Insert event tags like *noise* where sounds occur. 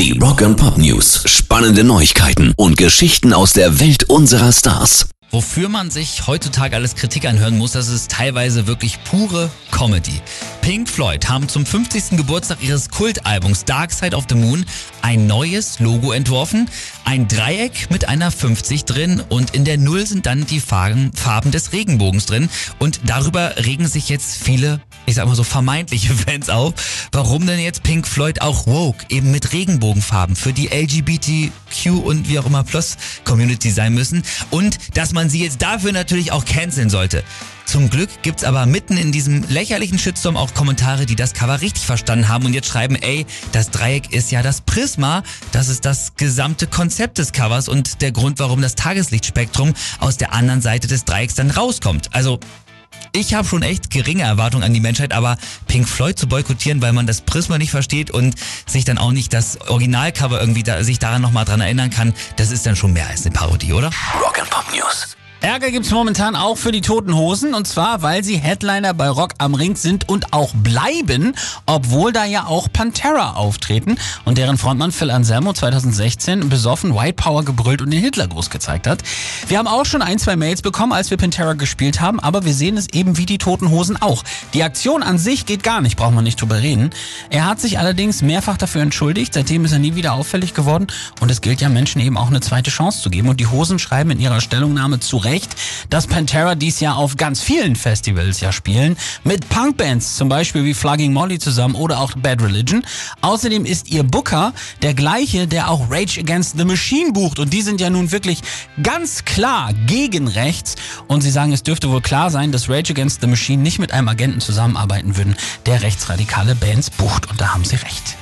Die Rock and Pop News. Spannende Neuigkeiten und Geschichten aus der Welt unserer Stars. Wofür man sich heutzutage alles Kritik anhören muss, das ist teilweise wirklich pure Comedy. Pink Floyd haben zum 50. Geburtstag ihres Kultalbums Dark Side of the Moon ein neues Logo entworfen. Ein Dreieck mit einer 50 drin und in der Null sind dann die Farben, Farben des Regenbogens drin. Und darüber regen sich jetzt viele, ich sag mal so vermeintliche *laughs* Fans auf. Warum denn jetzt Pink Floyd auch woke, eben mit Regenbogenfarben für die LGBTQ und wie auch immer Plus Community sein müssen. Und dass man sie jetzt dafür natürlich auch canceln sollte. Zum Glück gibt's aber mitten in diesem lächerlichen Shitstorm auch Kommentare, die das Cover richtig verstanden haben und jetzt schreiben, ey, das Dreieck ist ja das Prisma, das ist das gesamte Konzept des Covers und der Grund, warum das Tageslichtspektrum aus der anderen Seite des Dreiecks dann rauskommt. Also ich habe schon echt geringe Erwartungen an die Menschheit, aber Pink Floyd zu boykottieren, weil man das Prisma nicht versteht und sich dann auch nicht das Originalcover irgendwie da, sich daran nochmal dran erinnern kann, das ist dann schon mehr als eine Parodie, oder? Rock and Pop News. Ärger gibt's momentan auch für die Toten Hosen und zwar, weil sie Headliner bei Rock am Ring sind und auch bleiben, obwohl da ja auch Pantera auftreten und deren Frontmann Phil Anselmo 2016 besoffen White Power gebrüllt und den Hitlergruß gezeigt hat. Wir haben auch schon ein, zwei Mails bekommen, als wir Pantera gespielt haben, aber wir sehen es eben wie die Toten Hosen auch. Die Aktion an sich geht gar nicht, braucht man nicht drüber reden. Er hat sich allerdings mehrfach dafür entschuldigt, seitdem ist er nie wieder auffällig geworden und es gilt ja Menschen eben auch eine zweite Chance zu geben und die Hosen schreiben in ihrer Stellungnahme zu Recht, dass Pantera dies Jahr auf ganz vielen Festivals ja spielen, mit Punkbands, zum Beispiel wie Flogging Molly zusammen oder auch Bad Religion. Außerdem ist ihr Booker der gleiche, der auch Rage Against the Machine bucht und die sind ja nun wirklich ganz klar gegen rechts und sie sagen, es dürfte wohl klar sein, dass Rage Against the Machine nicht mit einem Agenten zusammenarbeiten würden, der rechtsradikale Bands bucht und da haben sie recht.